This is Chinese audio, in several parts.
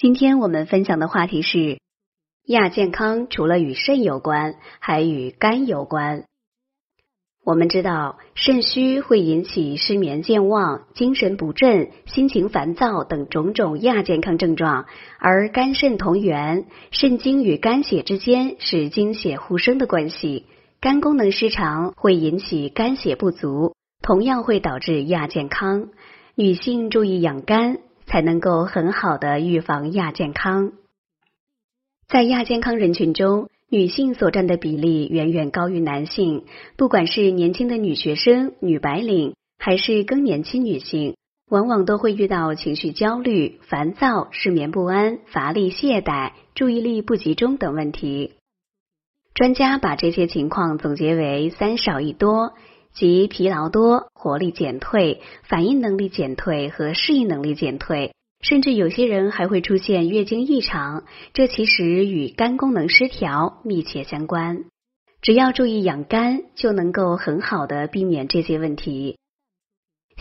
今天我们分享的话题是亚健康，除了与肾有关，还与肝有关。我们知道，肾虚会引起失眠、健忘、精神不振、心情烦躁等种种亚健康症状，而肝肾同源，肾精与肝血之间是精血互生的关系。肝功能失常会引起肝血不足，同样会导致亚健康。女性注意养肝。才能够很好的预防亚健康。在亚健康人群中，女性所占的比例远远高于男性。不管是年轻的女学生、女白领，还是更年期女性，往往都会遇到情绪焦虑、烦躁、失眠不安、乏力懈怠、注意力不集中等问题。专家把这些情况总结为“三少一多”。即疲劳多、活力减退、反应能力减退和适应能力减退，甚至有些人还会出现月经异常。这其实与肝功能失调密切相关。只要注意养肝，就能够很好的避免这些问题。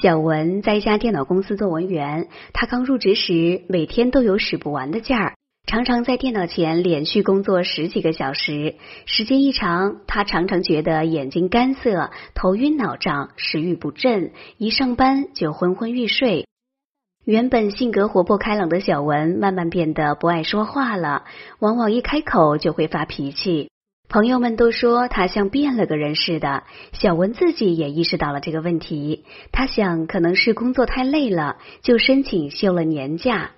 小文在一家电脑公司做文员，他刚入职时，每天都有使不完的劲儿。常常在电脑前连续工作十几个小时，时间一长，他常常觉得眼睛干涩、头晕脑胀、食欲不振，一上班就昏昏欲睡。原本性格活泼开朗的小文，慢慢变得不爱说话了，往往一开口就会发脾气。朋友们都说他像变了个人似的，小文自己也意识到了这个问题。他想，可能是工作太累了，就申请休了年假。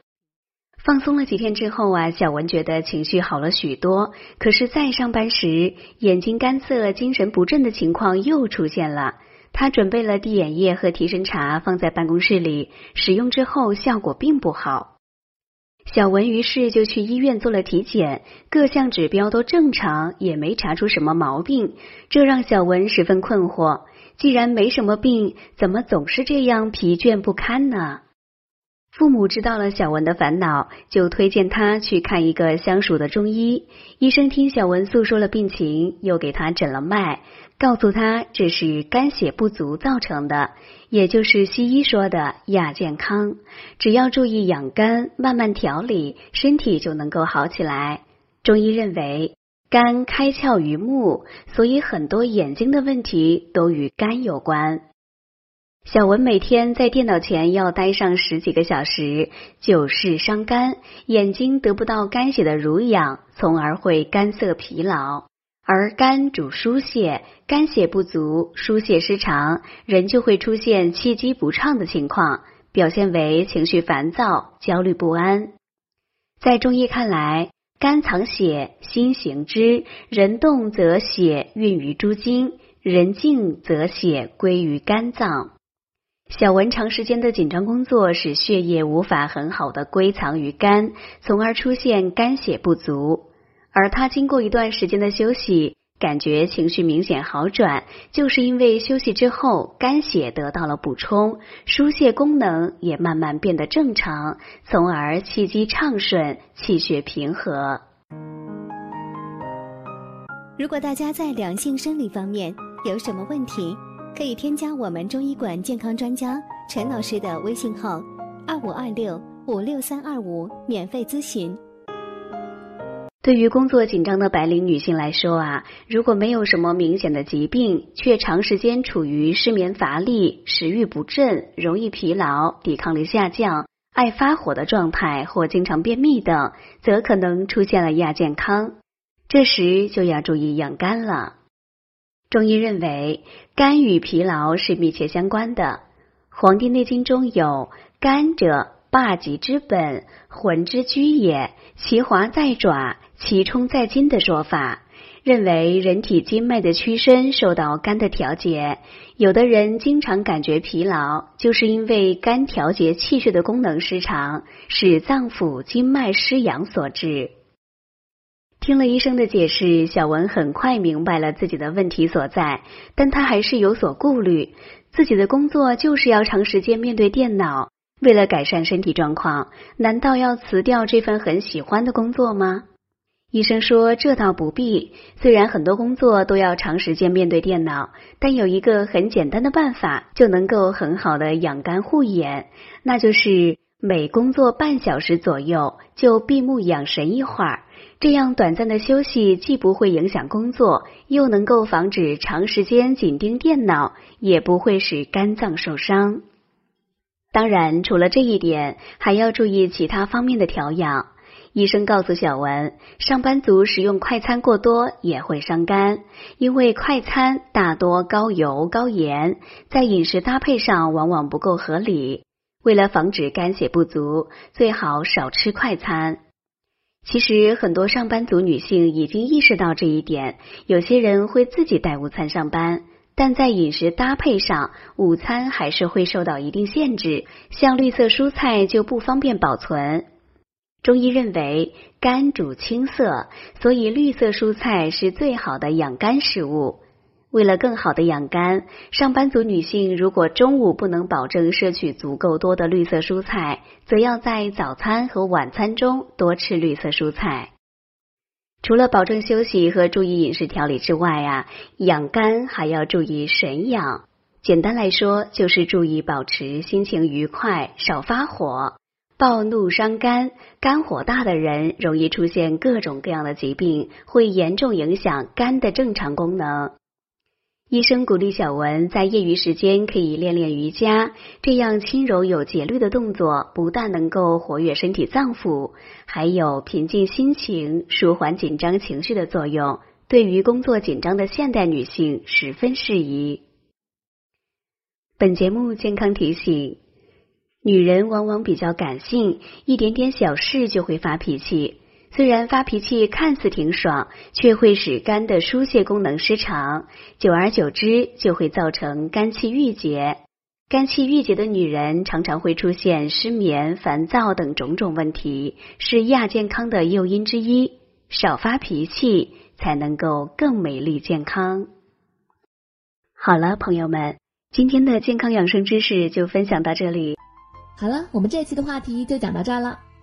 放松了几天之后啊，小文觉得情绪好了许多。可是再上班时，眼睛干涩、精神不振的情况又出现了。他准备了滴眼液和提神茶放在办公室里，使用之后效果并不好。小文于是就去医院做了体检，各项指标都正常，也没查出什么毛病。这让小文十分困惑：既然没什么病，怎么总是这样疲倦不堪呢？父母知道了小文的烦恼，就推荐他去看一个相熟的中医。医生听小文诉说了病情，又给他诊了脉，告诉他这是肝血不足造成的，也就是西医说的亚健康。只要注意养肝，慢慢调理，身体就能够好起来。中医认为，肝开窍于目，所以很多眼睛的问题都与肝有关。小文每天在电脑前要待上十几个小时，久视伤肝，眼睛得不到肝血的濡养，从而会干涩疲劳。而肝主疏泄，肝血不足，疏泄失常，人就会出现气机不畅的情况，表现为情绪烦躁、焦虑不安。在中医看来，肝藏血，心行之，人动则血运于诸经，人静则血归于肝脏。小文长时间的紧张工作使血液无法很好的归藏于肝，从而出现肝血不足。而他经过一段时间的休息，感觉情绪明显好转，就是因为休息之后肝血得到了补充，疏泄功能也慢慢变得正常，从而气机畅顺，气血平和。如果大家在两性生理方面有什么问题？可以添加我们中医馆健康专家陈老师的微信号：二五二六五六三二五，免费咨询。对于工作紧张的白领女性来说啊，如果没有什么明显的疾病，却长时间处于失眠、乏力、食欲不振、容易疲劳、抵抗力下降、爱发火的状态，或经常便秘等，则可能出现了亚健康。这时就要注意养肝了。中医认为，肝与疲劳是密切相关的。《黄帝内经》中有“肝者，霸极之本，魂之居也。其华在爪，其冲在筋”的说法，认为人体经脉的屈伸受到肝的调节。有的人经常感觉疲劳，就是因为肝调节气血的功能失常，使脏腑经脉失养所致。听了医生的解释，小文很快明白了自己的问题所在，但他还是有所顾虑。自己的工作就是要长时间面对电脑，为了改善身体状况，难道要辞掉这份很喜欢的工作吗？医生说这倒不必。虽然很多工作都要长时间面对电脑，但有一个很简单的办法就能够很好的养肝护眼，那就是每工作半小时左右就闭目养神一会儿，这样短暂的休息既不会影响工作，又能够防止长时间紧盯电脑，也不会使肝脏受伤。当然，除了这一点，还要注意其他方面的调养。医生告诉小文，上班族食用快餐过多也会伤肝，因为快餐大多高油高盐，在饮食搭配上往往不够合理。为了防止肝血不足，最好少吃快餐。其实很多上班族女性已经意识到这一点，有些人会自己带午餐上班，但在饮食搭配上，午餐还是会受到一定限制，像绿色蔬菜就不方便保存。中医认为肝主青色，所以绿色蔬菜是最好的养肝食物。为了更好的养肝，上班族女性如果中午不能保证摄取足够多的绿色蔬菜，则要在早餐和晚餐中多吃绿色蔬菜。除了保证休息和注意饮食调理之外啊，养肝还要注意神养。简单来说，就是注意保持心情愉快，少发火。暴怒伤肝，肝火大的人容易出现各种各样的疾病，会严重影响肝的正常功能。医生鼓励小文在业余时间可以练练瑜伽，这样轻柔有节律的动作不但能够活跃身体脏腑，还有平静心情、舒缓紧张情绪的作用，对于工作紧张的现代女性十分适宜。本节目健康提醒。女人往往比较感性，一点点小事就会发脾气。虽然发脾气看似挺爽，却会使肝的疏泄功能失常，久而久之就会造成肝气郁结。肝气郁结的女人常常会出现失眠、烦躁等种种问题，是亚健康的诱因之一。少发脾气，才能够更美丽健康。好了，朋友们，今天的健康养生知识就分享到这里。好了，我们这期的话题就讲到这儿了。